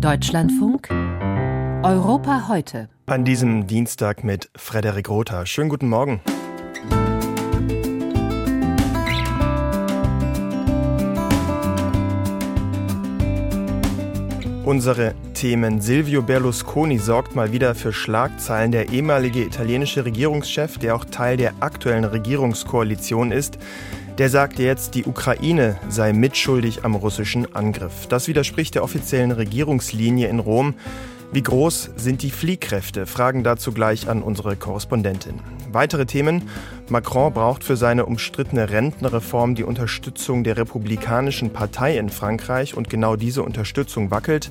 Deutschlandfunk Europa heute. An diesem Dienstag mit Frederik Rother. Schönen guten Morgen. Unsere Themen. Silvio Berlusconi sorgt mal wieder für Schlagzeilen. Der ehemalige italienische Regierungschef, der auch Teil der aktuellen Regierungskoalition ist, der sagt jetzt, die Ukraine sei mitschuldig am russischen Angriff. Das widerspricht der offiziellen Regierungslinie in Rom. Wie groß sind die Fliehkräfte? Fragen dazu gleich an unsere Korrespondentin. Weitere Themen. Macron braucht für seine umstrittene Rentenreform die Unterstützung der Republikanischen Partei in Frankreich und genau diese Unterstützung wackelt.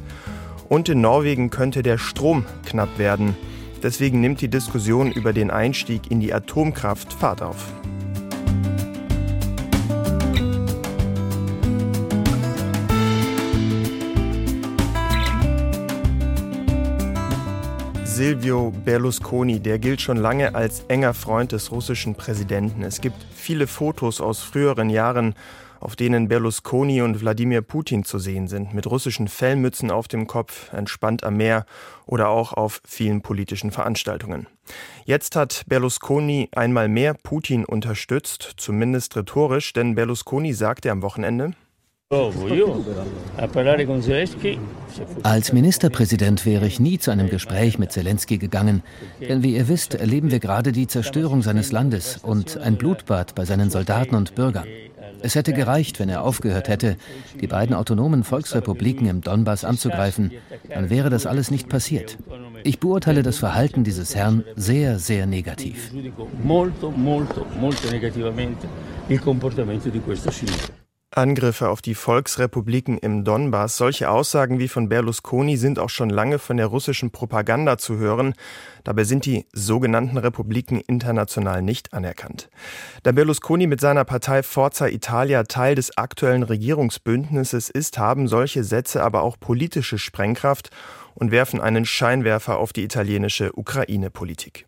Und in Norwegen könnte der Strom knapp werden. Deswegen nimmt die Diskussion über den Einstieg in die Atomkraft Fahrt auf. Silvio Berlusconi, der gilt schon lange als enger Freund des russischen Präsidenten. Es gibt viele Fotos aus früheren Jahren, auf denen Berlusconi und Wladimir Putin zu sehen sind, mit russischen Fellmützen auf dem Kopf, entspannt am Meer oder auch auf vielen politischen Veranstaltungen. Jetzt hat Berlusconi einmal mehr Putin unterstützt, zumindest rhetorisch, denn Berlusconi sagte am Wochenende, als Ministerpräsident wäre ich nie zu einem Gespräch mit Zelensky gegangen, denn wie ihr wisst, erleben wir gerade die Zerstörung seines Landes und ein Blutbad bei seinen Soldaten und Bürgern. Es hätte gereicht, wenn er aufgehört hätte, die beiden autonomen Volksrepubliken im Donbass anzugreifen, dann wäre das alles nicht passiert. Ich beurteile das Verhalten dieses Herrn sehr, sehr negativ. Angriffe auf die Volksrepubliken im Donbass. Solche Aussagen wie von Berlusconi sind auch schon lange von der russischen Propaganda zu hören. Dabei sind die sogenannten Republiken international nicht anerkannt. Da Berlusconi mit seiner Partei Forza Italia Teil des aktuellen Regierungsbündnisses ist, haben solche Sätze aber auch politische Sprengkraft und werfen einen Scheinwerfer auf die italienische Ukraine-Politik.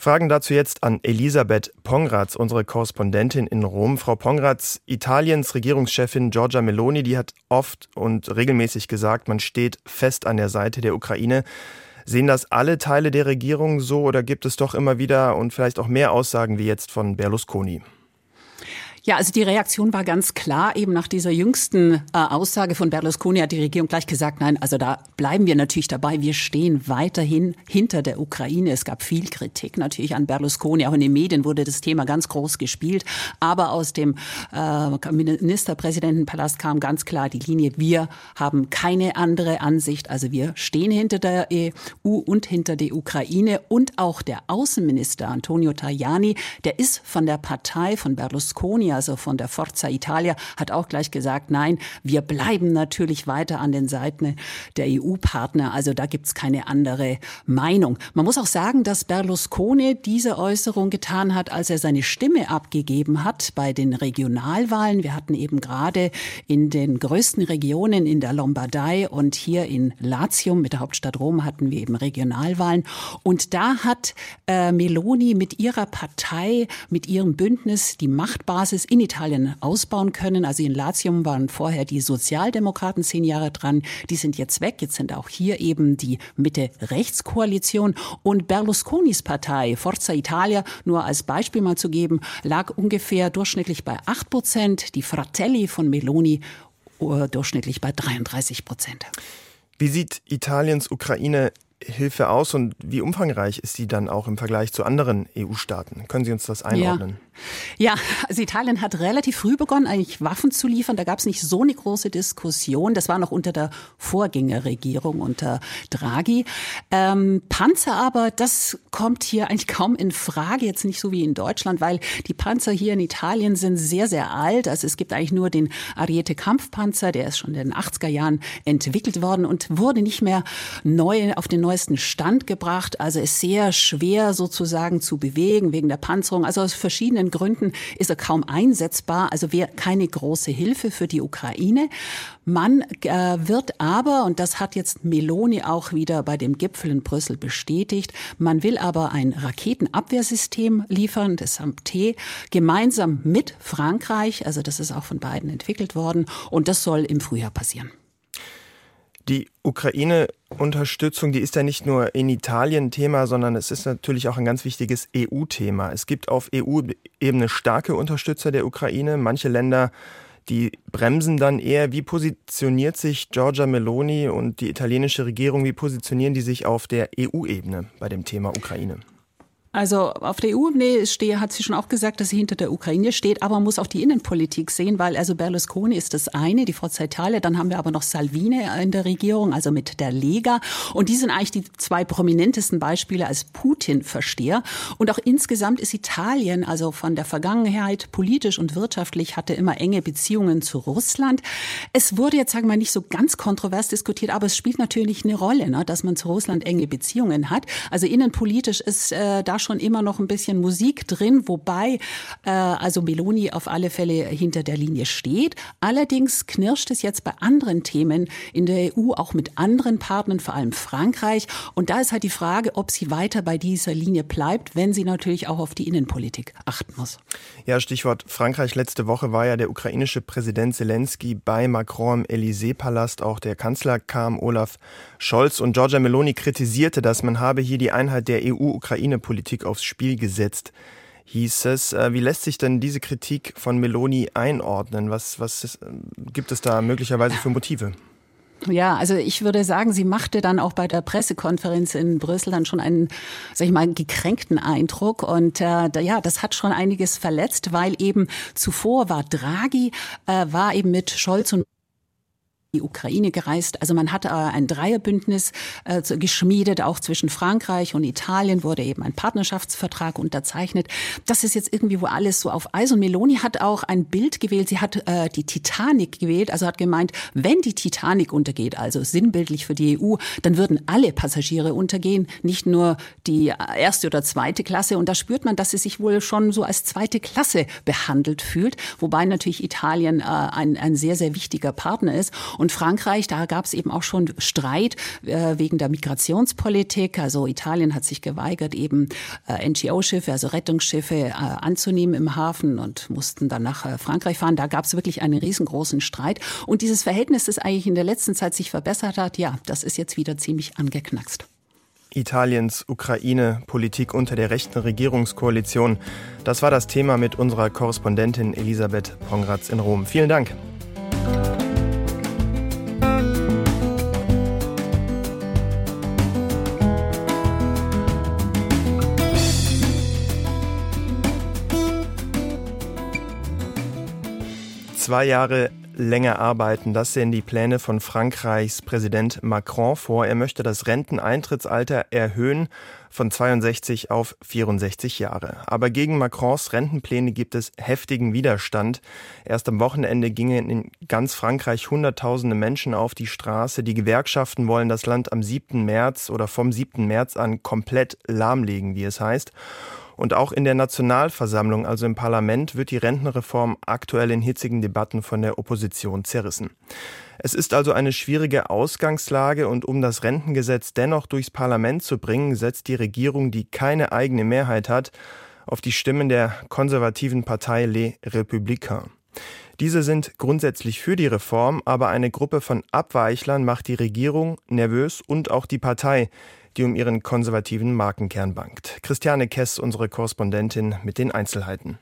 Fragen dazu jetzt an Elisabeth Pongratz, unsere Korrespondentin in Rom. Frau Pongratz, Italiens Regierungschefin Giorgia Meloni, die hat oft und regelmäßig gesagt, man steht fest an der Seite der Ukraine. Sehen das alle Teile der Regierung so oder gibt es doch immer wieder und vielleicht auch mehr Aussagen wie jetzt von Berlusconi? Ja, also die Reaktion war ganz klar. Eben nach dieser jüngsten äh, Aussage von Berlusconi hat die Regierung gleich gesagt, nein, also da bleiben wir natürlich dabei. Wir stehen weiterhin hinter der Ukraine. Es gab viel Kritik natürlich an Berlusconi. Auch in den Medien wurde das Thema ganz groß gespielt. Aber aus dem äh, Ministerpräsidentenpalast kam ganz klar die Linie, wir haben keine andere Ansicht. Also wir stehen hinter der EU und hinter der Ukraine. Und auch der Außenminister Antonio Tajani, der ist von der Partei von Berlusconi, also von der Forza Italia, hat auch gleich gesagt, nein, wir bleiben natürlich weiter an den Seiten der EU-Partner. Also da gibt's keine andere Meinung. Man muss auch sagen, dass Berlusconi diese Äußerung getan hat, als er seine Stimme abgegeben hat bei den Regionalwahlen. Wir hatten eben gerade in den größten Regionen in der Lombardei und hier in Latium mit der Hauptstadt Rom hatten wir eben Regionalwahlen. Und da hat äh, Meloni mit ihrer Partei, mit ihrem Bündnis die Machtbasis in Italien ausbauen können. Also in Latium waren vorher die Sozialdemokraten zehn Jahre dran. Die sind jetzt weg. Jetzt sind auch hier eben die Mitte-Rechts-Koalition. Und Berlusconis Partei, Forza Italia, nur als Beispiel mal zu geben, lag ungefähr durchschnittlich bei acht Prozent. Die Fratelli von Meloni uh, durchschnittlich bei 33 Prozent. Wie sieht Italiens Ukraine Hilfe aus und wie umfangreich ist sie dann auch im Vergleich zu anderen EU-Staaten? Können Sie uns das einordnen? Ja. Ja, also Italien hat relativ früh begonnen, eigentlich Waffen zu liefern. Da gab es nicht so eine große Diskussion. Das war noch unter der Vorgängerregierung unter Draghi. Ähm, Panzer aber, das kommt hier eigentlich kaum in Frage. Jetzt nicht so wie in Deutschland, weil die Panzer hier in Italien sind sehr, sehr alt. Also es gibt eigentlich nur den Ariete Kampfpanzer, der ist schon in den 80er Jahren entwickelt worden und wurde nicht mehr neu auf den neuesten Stand gebracht. Also ist sehr schwer sozusagen zu bewegen wegen der Panzerung. Also aus verschiedenen verschiedenen Gründen ist er kaum einsetzbar, also wäre keine große Hilfe für die Ukraine. Man äh, wird aber, und das hat jetzt Meloni auch wieder bei dem Gipfel in Brüssel bestätigt, man will aber ein Raketenabwehrsystem liefern, das SAMT, gemeinsam mit Frankreich, also das ist auch von beiden entwickelt worden, und das soll im Frühjahr passieren. Die Ukraine-Unterstützung, die ist ja nicht nur in Italien Thema, sondern es ist natürlich auch ein ganz wichtiges EU-Thema. Es gibt auf EU-Ebene starke Unterstützer der Ukraine. Manche Länder, die bremsen dann eher. Wie positioniert sich Giorgia Meloni und die italienische Regierung, wie positionieren die sich auf der EU-Ebene bei dem Thema Ukraine? Also auf der EU-Ebene stehe, hat sie schon auch gesagt, dass sie hinter der Ukraine steht, aber man muss auch die Innenpolitik sehen, weil also Berlusconi ist das eine, die Forza Italia, dann haben wir aber noch Salvini in der Regierung, also mit der Lega und die sind eigentlich die zwei prominentesten Beispiele als Putin-Versteher und auch insgesamt ist Italien, also von der Vergangenheit politisch und wirtschaftlich hatte immer enge Beziehungen zu Russland. Es wurde jetzt, sagen wir mal, nicht so ganz kontrovers diskutiert, aber es spielt natürlich eine Rolle, ne, dass man zu Russland enge Beziehungen hat. Also innenpolitisch ist äh, da schon immer noch ein bisschen Musik drin, wobei äh, also Meloni auf alle Fälle hinter der Linie steht. Allerdings knirscht es jetzt bei anderen Themen in der EU, auch mit anderen Partnern, vor allem Frankreich. Und da ist halt die Frage, ob sie weiter bei dieser Linie bleibt, wenn sie natürlich auch auf die Innenpolitik achten muss. Ja, Stichwort Frankreich. Letzte Woche war ja der ukrainische Präsident Zelensky bei Macron im Élysée-Palast. Auch der Kanzler kam, Olaf Scholz. Und Giorgia Meloni kritisierte, dass man habe hier die Einheit der EU-Ukraine-Politik Politik aufs Spiel gesetzt, hieß es. Äh, wie lässt sich denn diese Kritik von Meloni einordnen? Was, was ist, äh, gibt es da möglicherweise für Motive? Ja, also ich würde sagen, sie machte dann auch bei der Pressekonferenz in Brüssel dann schon einen, sag ich mal, gekränkten Eindruck. Und äh, ja, das hat schon einiges verletzt, weil eben zuvor war Draghi, äh, war eben mit Scholz und die Ukraine gereist. Also man hat äh, ein Dreierbündnis äh, geschmiedet, auch zwischen Frankreich und Italien wurde eben ein Partnerschaftsvertrag unterzeichnet. Das ist jetzt irgendwie wo alles so auf Eis. Und Meloni hat auch ein Bild gewählt. Sie hat äh, die Titanic gewählt, also hat gemeint, wenn die Titanic untergeht, also sinnbildlich für die EU, dann würden alle Passagiere untergehen, nicht nur die erste oder zweite Klasse. Und da spürt man, dass sie sich wohl schon so als zweite Klasse behandelt fühlt, wobei natürlich Italien ein, ein sehr, sehr wichtiger Partner ist. Und Frankreich, da gab es eben auch schon Streit äh, wegen der Migrationspolitik. Also Italien hat sich geweigert, eben äh, NGO-Schiffe, also Rettungsschiffe äh, anzunehmen im Hafen und mussten dann nach äh, Frankreich fahren. Da gab es wirklich einen riesengroßen Streit. Und dieses Verhältnis, das eigentlich in der letzten Zeit sich verbessert hat, ja, das ist jetzt wieder ziemlich angeknackst. Italiens Ukraine-Politik unter der rechten Regierungskoalition. Das war das Thema mit unserer Korrespondentin Elisabeth Pongratz in Rom. Vielen Dank. Zwei Jahre länger arbeiten. Das sehen die Pläne von Frankreichs Präsident Macron vor. Er möchte das Renteneintrittsalter erhöhen von 62 auf 64 Jahre. Aber gegen Macrons Rentenpläne gibt es heftigen Widerstand. Erst am Wochenende gingen in ganz Frankreich Hunderttausende Menschen auf die Straße. Die Gewerkschaften wollen das Land am 7. März oder vom 7. März an komplett lahmlegen, wie es heißt. Und auch in der Nationalversammlung, also im Parlament, wird die Rentenreform aktuell in hitzigen Debatten von der Opposition zerrissen. Es ist also eine schwierige Ausgangslage und um das Rentengesetz dennoch durchs Parlament zu bringen, setzt die Regierung, die keine eigene Mehrheit hat, auf die Stimmen der konservativen Partei Les Républicains. Diese sind grundsätzlich für die Reform, aber eine Gruppe von Abweichlern macht die Regierung nervös und auch die Partei, die um ihren konservativen Markenkern bangt. Christiane Kess, unsere Korrespondentin mit den Einzelheiten.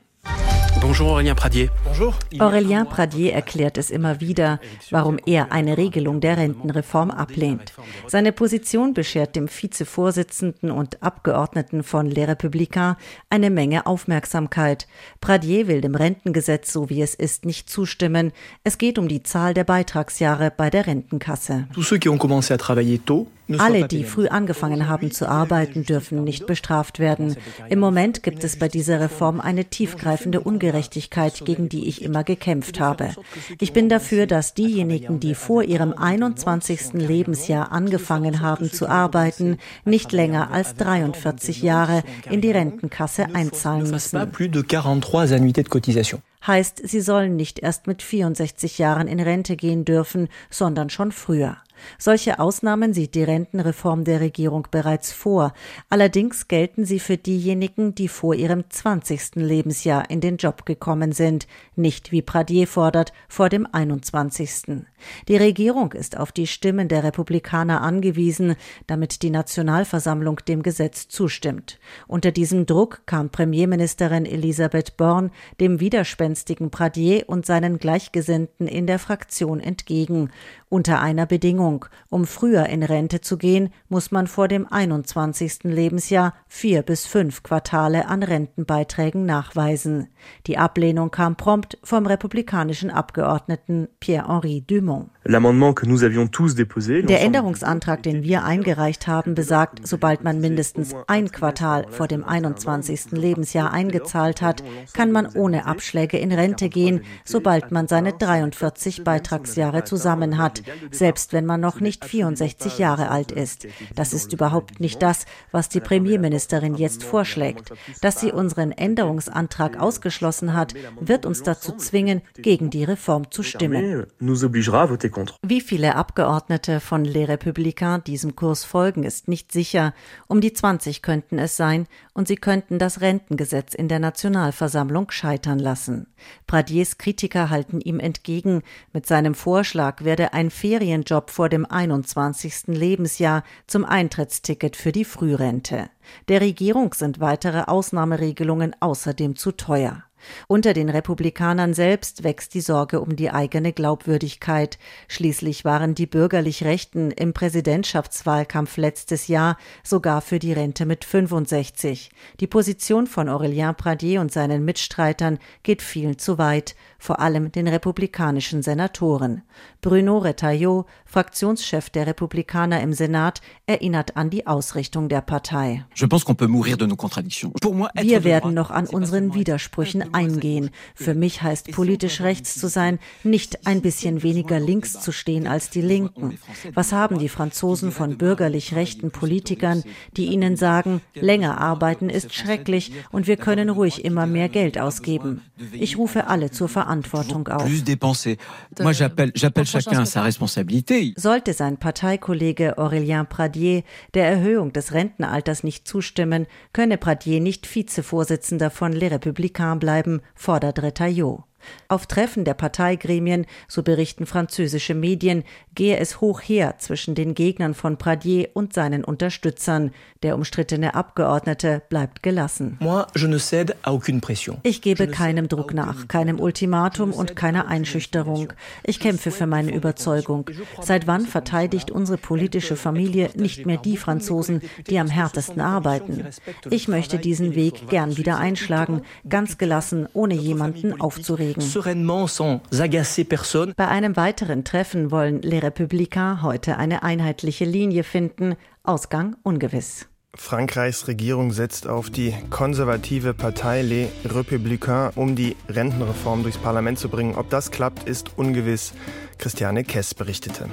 Bonjour Aurélien Pradier. Bonjour. Aurélien Pradier erklärt es immer wieder, warum er eine Regelung der Rentenreform ablehnt. Seine Position beschert dem Vizevorsitzenden und Abgeordneten von Les Républicains eine Menge Aufmerksamkeit. Pradier will dem Rentengesetz, so wie es ist, nicht zustimmen. Es geht um die Zahl der Beitragsjahre bei der Rentenkasse. Tous ceux qui ont commencé à travailler tôt alle, die früh angefangen haben zu arbeiten, dürfen nicht bestraft werden. Im Moment gibt es bei dieser Reform eine tiefgreifende Ungerechtigkeit, gegen die ich immer gekämpft habe. Ich bin dafür, dass diejenigen, die vor ihrem 21. Lebensjahr angefangen haben zu arbeiten, nicht länger als 43 Jahre in die Rentenkasse einzahlen müssen. Heißt, sie sollen nicht erst mit 64 Jahren in Rente gehen dürfen, sondern schon früher. Solche Ausnahmen sieht die Rentenreform der Regierung bereits vor. Allerdings gelten sie für diejenigen, die vor ihrem 20. Lebensjahr in den Job gekommen sind, nicht wie Pradier fordert, vor dem 21. Die Regierung ist auf die Stimmen der Republikaner angewiesen, damit die Nationalversammlung dem Gesetz zustimmt. Unter diesem Druck kam Premierministerin Elisabeth Born dem widerspenstigen Pradier und seinen Gleichgesinnten in der Fraktion entgegen. Unter einer Bedingung. Um früher in Rente zu gehen, muss man vor dem 21. Lebensjahr vier bis fünf Quartale an Rentenbeiträgen nachweisen. Die Ablehnung kam prompt vom republikanischen Abgeordneten Pierre-Henri Dumont. Der Änderungsantrag, den wir eingereicht haben, besagt, sobald man mindestens ein Quartal vor dem 21. Lebensjahr eingezahlt hat, kann man ohne Abschläge in Rente gehen, sobald man seine 43 Beitragsjahre zusammen hat, selbst wenn man noch nicht 64 Jahre alt ist. Das ist überhaupt nicht das, was die Premierministerin jetzt vorschlägt. Dass sie unseren Änderungsantrag ausgeschlossen hat, wird uns dazu zwingen, gegen die Reform zu stimmen. Wie viele Abgeordnete von Les Républicains diesem Kurs folgen, ist nicht sicher. Um die 20 könnten es sein, und sie könnten das Rentengesetz in der Nationalversammlung scheitern lassen. Pradiers Kritiker halten ihm entgegen, mit seinem Vorschlag werde ein Ferienjob vor dem 21. Lebensjahr zum Eintrittsticket für die Frührente. Der Regierung sind weitere Ausnahmeregelungen außerdem zu teuer. Unter den Republikanern selbst wächst die Sorge um die eigene Glaubwürdigkeit. Schließlich waren die bürgerlich Rechten im Präsidentschaftswahlkampf letztes Jahr sogar für die Rente mit 65. Die Position von Aurélien Pradier und seinen Mitstreitern geht vielen zu weit, vor allem den republikanischen Senatoren. Bruno Retailleau, Fraktionschef der Republikaner im Senat, erinnert an die Ausrichtung der Partei. Wir werden noch an unseren Widersprüchen eingehen. Für mich heißt politisch rechts zu sein, nicht ein bisschen weniger links zu stehen als die Linken. Was haben die Franzosen von bürgerlich rechten Politikern, die ihnen sagen, länger arbeiten ist schrecklich und wir können ruhig immer mehr Geld ausgeben? Ich rufe alle zur Verantwortung auf. Sollte sein Parteikollege Aurélien Pradier der Erhöhung des Rentenalters nicht zustimmen, könne Pradier nicht Vizevorsitzender von Les Républicains bleiben bleiben, fordert Retailleau. Auf Treffen der Parteigremien, so berichten französische Medien, gehe es hoch her zwischen den Gegnern von Pradier und seinen Unterstützern. Der umstrittene Abgeordnete bleibt gelassen. Ich gebe keinem Druck nach, keinem Ultimatum und keiner Einschüchterung. Ich kämpfe für meine Überzeugung. Seit wann verteidigt unsere politische Familie nicht mehr die Franzosen, die am härtesten arbeiten? Ich möchte diesen Weg gern wieder einschlagen, ganz gelassen, ohne jemanden aufzuregen. Bei einem weiteren Treffen wollen Les Républicains heute eine einheitliche Linie finden. Ausgang ungewiss. Frankreichs Regierung setzt auf die konservative Partei Les Républicains, um die Rentenreform durchs Parlament zu bringen. Ob das klappt, ist ungewiss. Christiane Kess berichtete.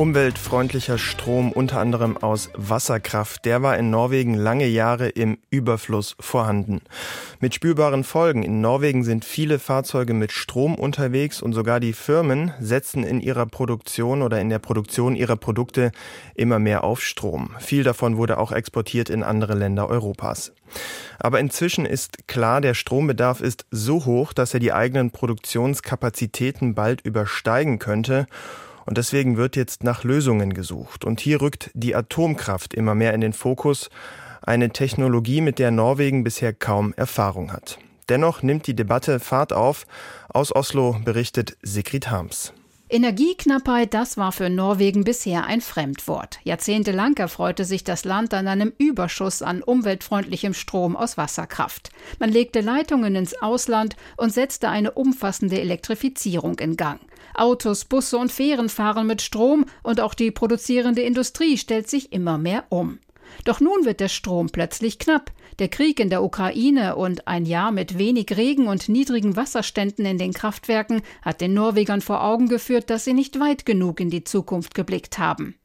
Umweltfreundlicher Strom, unter anderem aus Wasserkraft, der war in Norwegen lange Jahre im Überfluss vorhanden. Mit spürbaren Folgen. In Norwegen sind viele Fahrzeuge mit Strom unterwegs und sogar die Firmen setzen in ihrer Produktion oder in der Produktion ihrer Produkte immer mehr auf Strom. Viel davon wurde auch exportiert in andere Länder Europas. Aber inzwischen ist klar, der Strombedarf ist so hoch, dass er die eigenen Produktionskapazitäten bald übersteigen könnte. Und deswegen wird jetzt nach Lösungen gesucht. Und hier rückt die Atomkraft immer mehr in den Fokus, eine Technologie, mit der Norwegen bisher kaum Erfahrung hat. Dennoch nimmt die Debatte Fahrt auf. Aus Oslo berichtet Sigrid Harms. Energieknappheit, das war für Norwegen bisher ein Fremdwort. Jahrzehntelang erfreute sich das Land an einem Überschuss an umweltfreundlichem Strom aus Wasserkraft. Man legte Leitungen ins Ausland und setzte eine umfassende Elektrifizierung in Gang. Autos, Busse und Fähren fahren mit Strom und auch die produzierende Industrie stellt sich immer mehr um. Doch nun wird der Strom plötzlich knapp. Der Krieg in der Ukraine und ein Jahr mit wenig Regen und niedrigen Wasserständen in den Kraftwerken hat den Norwegern vor Augen geführt, dass sie nicht weit genug in die Zukunft geblickt haben.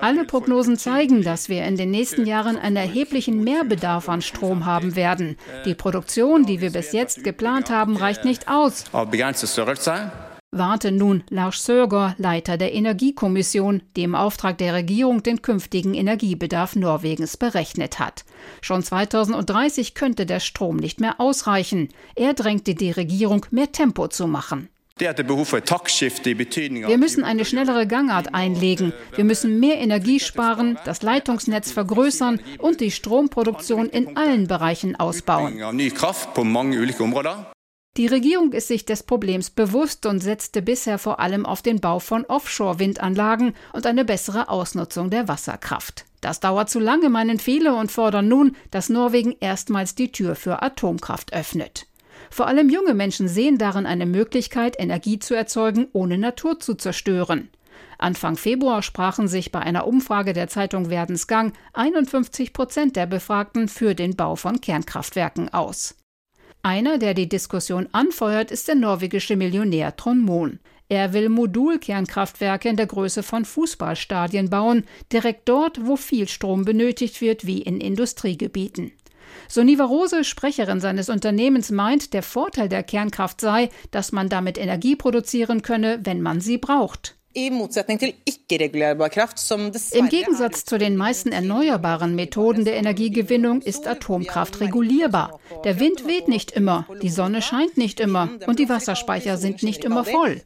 Alle Prognosen zeigen, dass wir in den nächsten Jahren einen erheblichen Mehrbedarf an Strom haben werden. Die Produktion, die wir bis jetzt geplant haben, reicht nicht aus warnte nun Lars Söger, Leiter der Energiekommission, die im Auftrag der Regierung den künftigen Energiebedarf Norwegens berechnet hat. Schon 2030 könnte der Strom nicht mehr ausreichen. Er drängte die Regierung, mehr Tempo zu machen. Wir müssen eine schnellere Gangart einlegen. Wir müssen mehr Energie sparen, das Leitungsnetz vergrößern und die Stromproduktion in allen Bereichen ausbauen. Die Regierung ist sich des Problems bewusst und setzte bisher vor allem auf den Bau von Offshore-Windanlagen und eine bessere Ausnutzung der Wasserkraft. Das dauert zu lange, meinen viele, und fordern nun, dass Norwegen erstmals die Tür für Atomkraft öffnet. Vor allem junge Menschen sehen darin eine Möglichkeit, Energie zu erzeugen, ohne Natur zu zerstören. Anfang Februar sprachen sich bei einer Umfrage der Zeitung Werdensgang 51 Prozent der Befragten für den Bau von Kernkraftwerken aus. Einer, der die Diskussion anfeuert, ist der norwegische Millionär Trond Mohn. Er will Modulkernkraftwerke in der Größe von Fußballstadien bauen, direkt dort, wo viel Strom benötigt wird, wie in Industriegebieten. Soniva Rose, Sprecherin seines Unternehmens, meint, der Vorteil der Kernkraft sei, dass man damit Energie produzieren könne, wenn man sie braucht. Im Gegensatz zu den meisten erneuerbaren Methoden der Energiegewinnung ist Atomkraft regulierbar. Der Wind weht nicht immer, die Sonne scheint nicht immer und die Wasserspeicher sind nicht immer voll.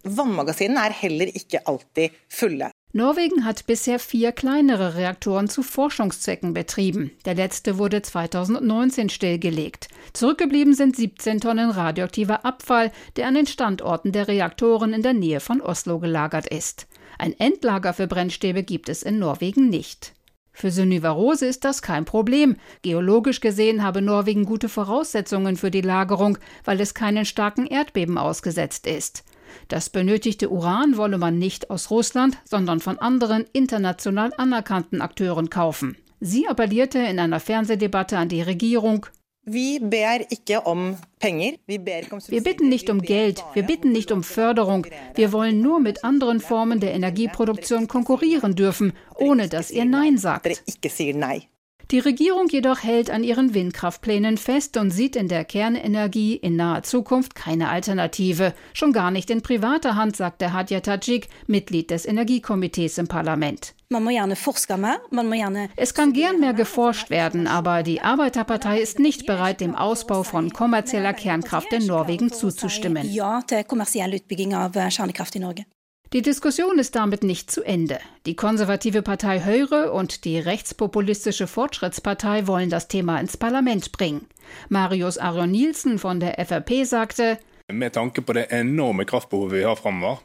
Norwegen hat bisher vier kleinere Reaktoren zu Forschungszwecken betrieben. Der letzte wurde 2019 stillgelegt. Zurückgeblieben sind 17 Tonnen radioaktiver Abfall, der an den Standorten der Reaktoren in der Nähe von Oslo gelagert ist. Ein Endlager für Brennstäbe gibt es in Norwegen nicht. Für Sunniva Rose ist das kein Problem. Geologisch gesehen habe Norwegen gute Voraussetzungen für die Lagerung, weil es keinen starken Erdbeben ausgesetzt ist. Das benötigte Uran wolle man nicht aus Russland, sondern von anderen international anerkannten Akteuren kaufen. Sie appellierte in einer Fernsehdebatte an die Regierung, wir bitten nicht um Geld, wir bitten nicht um Förderung. Wir wollen nur mit anderen Formen der Energieproduktion konkurrieren dürfen, ohne dass ihr Nein sagt. Die Regierung jedoch hält an ihren Windkraftplänen fest und sieht in der Kernenergie in naher Zukunft keine Alternative, schon gar nicht in privater Hand, sagte Hadja Tajik, Mitglied des Energiekomitees im Parlament. Es kann gern mehr geforscht werden, aber die Arbeiterpartei ist nicht bereit, dem Ausbau von kommerzieller Kernkraft in Norwegen zuzustimmen. Die Diskussion ist damit nicht zu Ende. Die konservative Partei Höre und die rechtspopulistische Fortschrittspartei wollen das Thema ins Parlament bringen. Marius Arion Nielsen von der FRP sagte,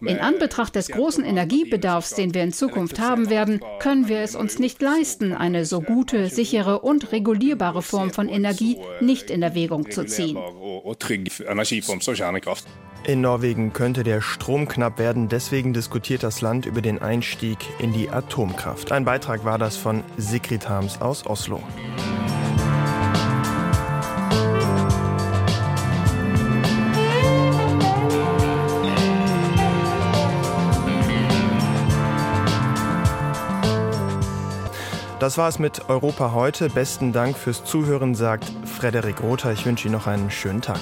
in Anbetracht des großen Energiebedarfs, den wir in Zukunft haben werden, können wir es uns nicht leisten, eine so gute, sichere und regulierbare Form von Energie nicht in Erwägung zu ziehen. In Norwegen könnte der Strom knapp werden, deswegen diskutiert das Land über den Einstieg in die Atomkraft. Ein Beitrag war das von Sigrid Harms aus Oslo. Das war es mit Europa heute. Besten Dank fürs Zuhören, sagt Frederik Rother. Ich wünsche Ihnen noch einen schönen Tag.